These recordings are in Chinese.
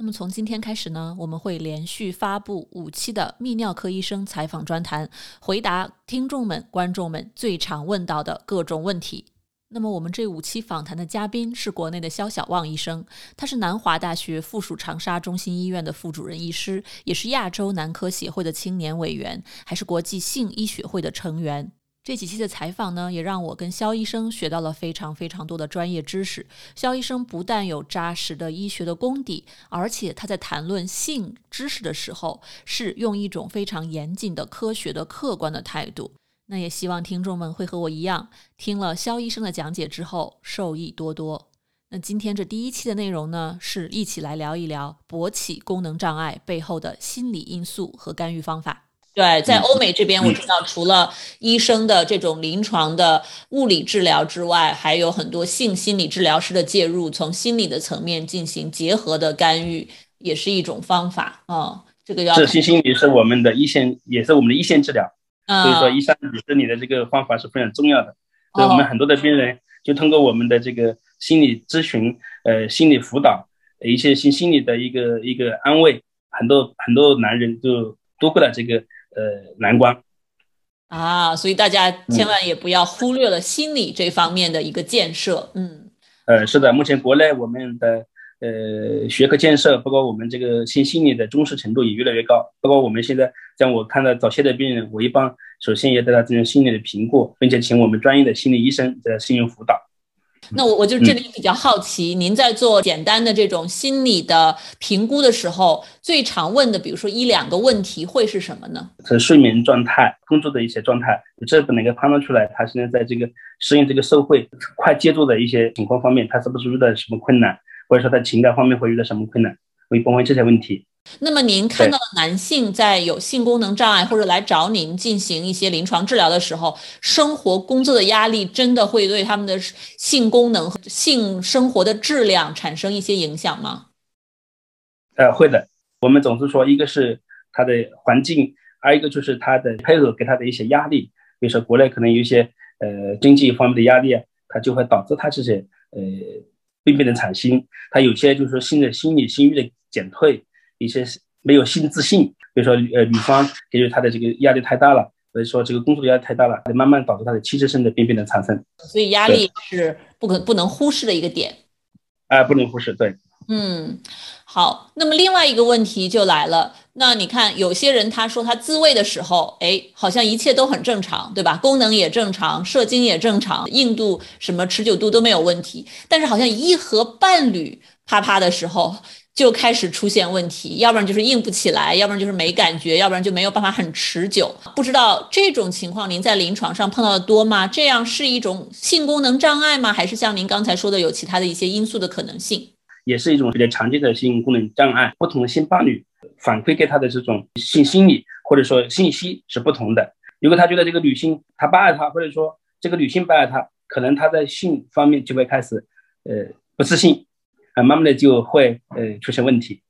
那么从今天开始呢，我们会连续发布五期的泌尿科医生采访专谈，回答听众们、观众们最常问到的各种问题。那么我们这五期访谈的嘉宾是国内的肖小旺医生，他是南华大学附属长沙中心医院的副主任医师，也是亚洲男科协会的青年委员，还是国际性医学会的成员。这几期的采访呢，也让我跟肖医生学到了非常非常多的专业知识。肖医生不但有扎实的医学的功底，而且他在谈论性知识的时候，是用一种非常严谨的、科学的、客观的态度。那也希望听众们会和我一样，听了肖医生的讲解之后受益多多。那今天这第一期的内容呢，是一起来聊一聊勃起功能障碍背后的心理因素和干预方法。对，在欧美这边，我知道除了医生的这种临床的物理治疗之外，还有很多性心理治疗师的介入，从心理的层面进行结合的干预，也是一种方法啊。这个要是性心理是我们的一线，也是我们的一线治疗。所以说，医生你说你的这个方法是非常重要的。所以我们很多的病人就通过我们的这个心理咨询、呃心理辅导、一些心心理的一个一个安慰，很多很多男人都度过了这个。呃，难关啊，所以大家千万也不要忽略了心理这方面的一个建设。嗯，呃，是的，目前国内我们的呃学科建设，包括我们这个心心理的重视程度也越来越高。包括我们现在，像我看到早期的病人，我一般首先也对他进行心理的评估，并且请我们专业的心理医生在进行辅导。那我我就这里比较好奇，您在做简单的这种心理的评估的时候，最常问的，比如说一两个问题会是什么呢？是睡眠状态、工作的一些状态，这不能够判断出来他现在在这个适应这个社会、快节奏的一些情况方面，他是不是遇到什么困难，或者说他情感方面会遇到什么困难，会问问这些问题。那么您看到的男性在有性功能障碍或者来找您进行一些临床治疗的时候，生活工作的压力真的会对他们的性功能和性生活的质量产生一些影响吗？呃，会的。我们总是说，一个是他的环境，还有一个就是他的配偶给他的一些压力。比如说，国内可能有一些呃经济方面的压力，他就会导致他这些呃病变的产生。他有些就是说，性的心理性欲的减退。一些没有性自信，比如说呃女方给予她的这个压力太大了，所以说这个工作压力太大了，慢慢导致她的器质性的病变的产生。所以压力是不可不能忽视的一个点。哎，不能忽视，对。嗯，好。那么另外一个问题就来了，那你看有些人他说他自慰的时候，哎，好像一切都很正常，对吧？功能也正常，射精也正常，硬度什么持久度都没有问题，但是好像一和伴侣啪啪的时候。就开始出现问题，要不然就是硬不起来，要不然就是没感觉，要不然就没有办法很持久。不知道这种情况您在临床上碰到的多吗？这样是一种性功能障碍吗？还是像您刚才说的有其他的一些因素的可能性？也是一种比较常见的性功能障碍。不同的性伴侣反馈给他的这种性心理或者说信息是不同的。如果他觉得这个女性他不爱他，或者说这个女性不爱他，可能他在性方面就会开始呃不自信。慢慢的就会呃出现问题。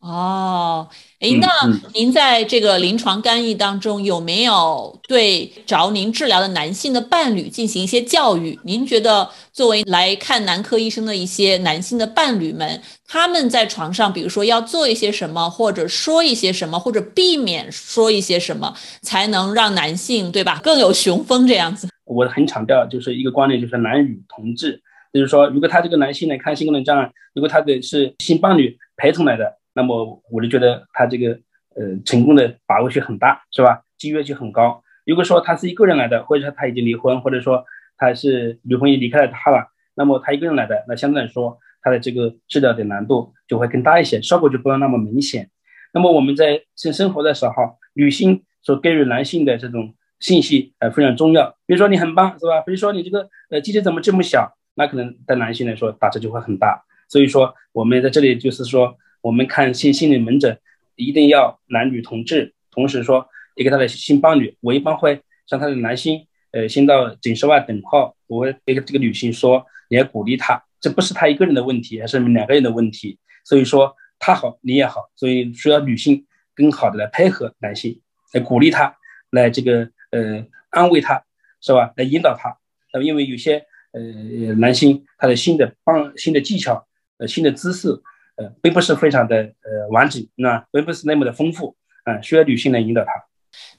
哦，哎，那您在这个临床干预当中有没有对找您治疗的男性的伴侣进行一些教育？您觉得作为来看男科医生的一些男性的伴侣们，他们在床上，比如说要做一些什么，或者说一些什么，或者避免说一些什么，才能让男性对吧更有雄风这样子？我很强调就是一个观念，就是男女同志。就是说，如果他这个男性呢，看性功能障碍，如果他的是性伴侣陪同来的，那么我就觉得他这个呃成功的把握性很大，是吧？机会就很高。如果说他是一个人来的，或者说他已经离婚，或者说他是女朋友离开了他了，那么他一个人来的，那相对来说他的这个治疗的难度就会更大一些，效果就不要那么明显。那么我们在性生活的时候，女性所给予男性的这种信息呃非常重要。比如说你很棒，是吧？比如说你这个呃机体怎么这么小？那可能对男性来说打折就会很大，所以说我们在这里就是说，我们看性心理门诊一定要男女同治，同时说一个他的性伴侣，我一般会向他的男性，呃，先到诊室外等候，我会给这个女性说，你要鼓励他，这不是他一个人的问题，还是两个人的问题，所以说他好你也好，所以需要女性更好的来配合男性，来鼓励他，来这个呃安慰他，是吧？来引导他，因为有些呃男性他的新的方新的技巧，呃新的姿势。呃，并不是非常的呃完整，那并不是那么的丰富，嗯，需要女性来引导他。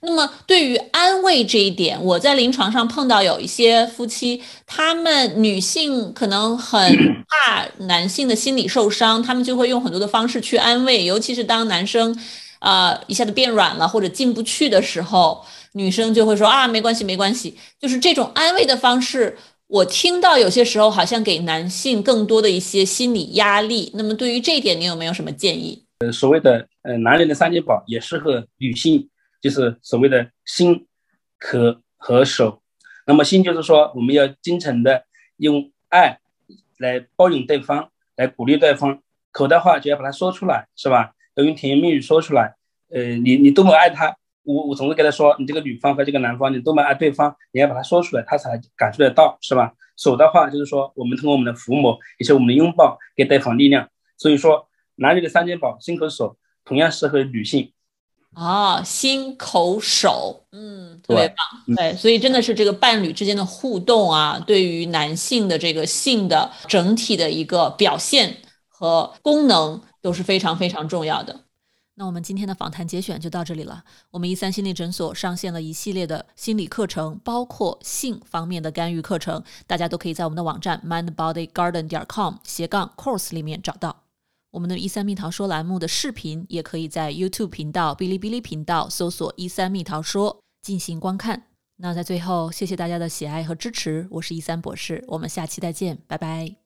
那么对于安慰这一点，我在临床上碰到有一些夫妻，他们女性可能很 怕男性的心理受伤，他们就会用很多的方式去安慰，尤其是当男生啊一下子变软了或者进不去的时候，女生就会说啊没关系没关系，就是这种安慰的方式。我听到有些时候好像给男性更多的一些心理压力。那么对于这一点，你有没有什么建议？呃，所谓的呃男人的三件宝也适合女性，就是所谓的心、口和手。那么心就是说，我们要真诚的用爱来包容对方，来鼓励对方。口的话就要把它说出来，是吧？要用甜言蜜语说出来。呃，你你多么爱他。我我总是跟他说，你这个女方和这个男方，你多么爱对方，你要把它说出来，他才感受得到，是吧？手的话就是说，我们通过我们的抚摸，以及我们的拥抱，给对方力量。所以说，男人的三件宝，心口手，同样适合女性。哦，心口手，嗯，特别棒。对，所以真的是这个伴侣之间的互动啊，对于男性的这个性的整体的一个表现和功能都是非常非常重要的。那我们今天的访谈节选就到这里了。我们一三心理诊所上线了一系列的心理课程，包括性方面的干预课程，大家都可以在我们的网站 mindbodygarden 点 com 斜杠 course 里面找到。我们的一三蜜桃说栏目的视频也可以在 YouTube 频道、哔哩哔哩频道搜索“一三蜜桃说”进行观看。那在最后，谢谢大家的喜爱和支持，我是一三博士，我们下期再见，拜拜。